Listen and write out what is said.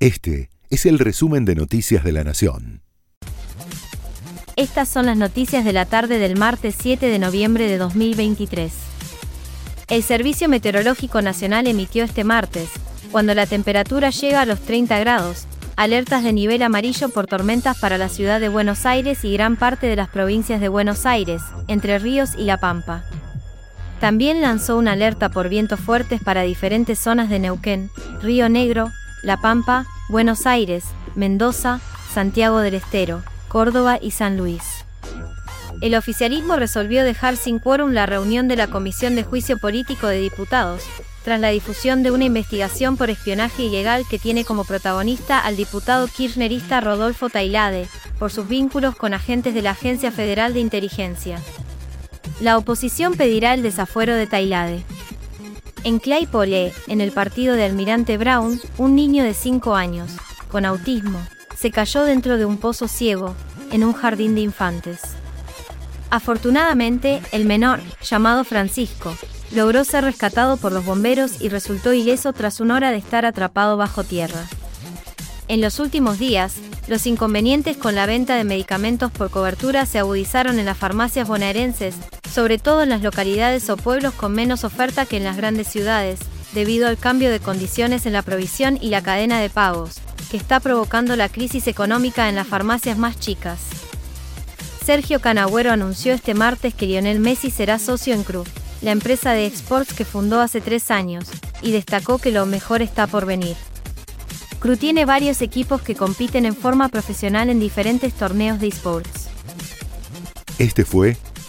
Este es el resumen de Noticias de la Nación. Estas son las noticias de la tarde del martes 7 de noviembre de 2023. El Servicio Meteorológico Nacional emitió este martes, cuando la temperatura llega a los 30 grados, alertas de nivel amarillo por tormentas para la ciudad de Buenos Aires y gran parte de las provincias de Buenos Aires, Entre Ríos y La Pampa. También lanzó una alerta por vientos fuertes para diferentes zonas de Neuquén, Río Negro, La Pampa, Buenos Aires, Mendoza, Santiago del Estero, Córdoba y San Luis. El oficialismo resolvió dejar sin quórum la reunión de la Comisión de Juicio Político de Diputados, tras la difusión de una investigación por espionaje ilegal que tiene como protagonista al diputado kirchnerista Rodolfo Tailade, por sus vínculos con agentes de la Agencia Federal de Inteligencia. La oposición pedirá el desafuero de Tailade. En Claypole, en el partido de Almirante Brown, un niño de 5 años, con autismo, se cayó dentro de un pozo ciego, en un jardín de infantes. Afortunadamente, el menor, llamado Francisco, logró ser rescatado por los bomberos y resultó ileso tras una hora de estar atrapado bajo tierra. En los últimos días, los inconvenientes con la venta de medicamentos por cobertura se agudizaron en las farmacias bonaerenses, sobre todo en las localidades o pueblos con menos oferta que en las grandes ciudades, debido al cambio de condiciones en la provisión y la cadena de pagos, que está provocando la crisis económica en las farmacias más chicas. Sergio Canagüero anunció este martes que Lionel Messi será socio en Cruz, la empresa de exports que fundó hace tres años, y destacó que lo mejor está por venir. Cru tiene varios equipos que compiten en forma profesional en diferentes torneos de esports. Este fue